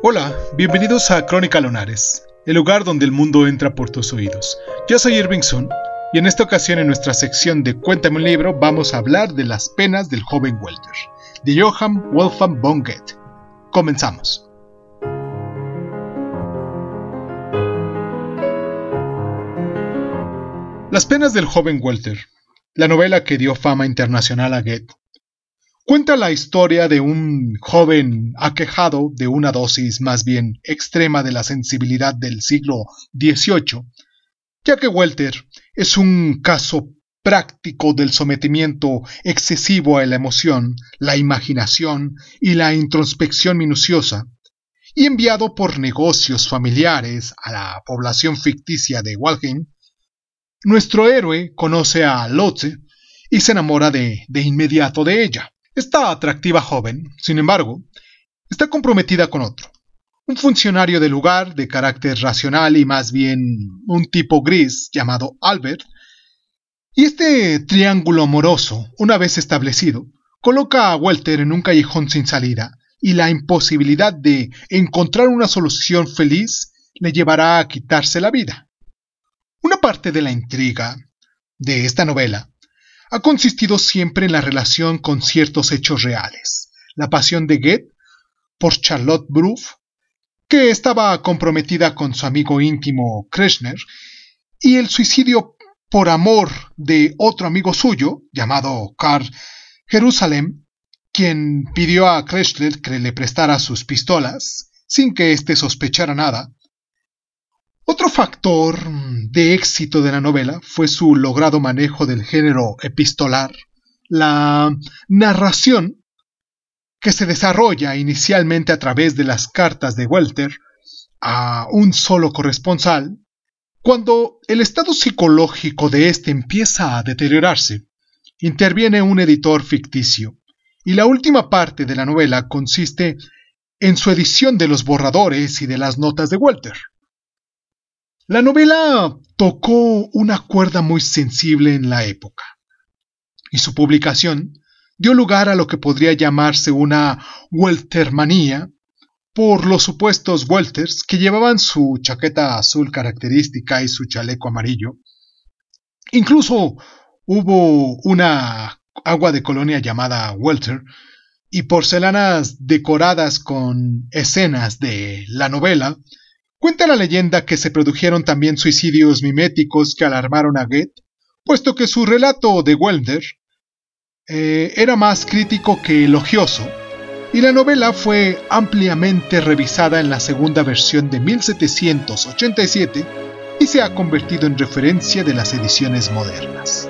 Hola, bienvenidos a Crónica Lonares, el lugar donde el mundo entra por tus oídos. Yo soy Irving Sun y en esta ocasión en nuestra sección de Cuéntame un libro vamos a hablar de las penas del joven Welter, de Johann Wolfgang von Goethe. Comenzamos. Las penas del joven Welter, la novela que dio fama internacional a Goethe, cuenta la historia de un joven aquejado de una dosis más bien extrema de la sensibilidad del siglo XVIII, ya que Welter es un caso práctico del sometimiento excesivo a la emoción, la imaginación y la introspección minuciosa, y enviado por negocios familiares a la población ficticia de Walheim, nuestro héroe conoce a Lotze y se enamora de, de inmediato de ella. Esta atractiva joven, sin embargo, está comprometida con otro, un funcionario del lugar de carácter racional y más bien un tipo gris llamado Albert, y este triángulo amoroso, una vez establecido, coloca a Walter en un callejón sin salida, y la imposibilidad de encontrar una solución feliz le llevará a quitarse la vida. Una parte de la intriga de esta novela ha consistido siempre en la relación con ciertos hechos reales. La pasión de Goethe por Charlotte Bruff, que estaba comprometida con su amigo íntimo Kreshner, y el suicidio por amor de otro amigo suyo, llamado Karl Jerusalem, quien pidió a Kreshner que le prestara sus pistolas, sin que éste sospechara nada, otro factor de éxito de la novela fue su logrado manejo del género epistolar, la narración que se desarrolla inicialmente a través de las cartas de Welter a un solo corresponsal, cuando el estado psicológico de éste empieza a deteriorarse, interviene un editor ficticio, y la última parte de la novela consiste en su edición de los borradores y de las notas de Welter. La novela tocó una cuerda muy sensible en la época, y su publicación dio lugar a lo que podría llamarse una Weltermanía por los supuestos Welters que llevaban su chaqueta azul característica y su chaleco amarillo. Incluso hubo una agua de colonia llamada Welter y porcelanas decoradas con escenas de la novela Cuenta la leyenda que se produjeron también suicidios miméticos que alarmaron a Goethe, puesto que su relato de Welder eh, era más crítico que elogioso, y la novela fue ampliamente revisada en la segunda versión de 1787 y se ha convertido en referencia de las ediciones modernas.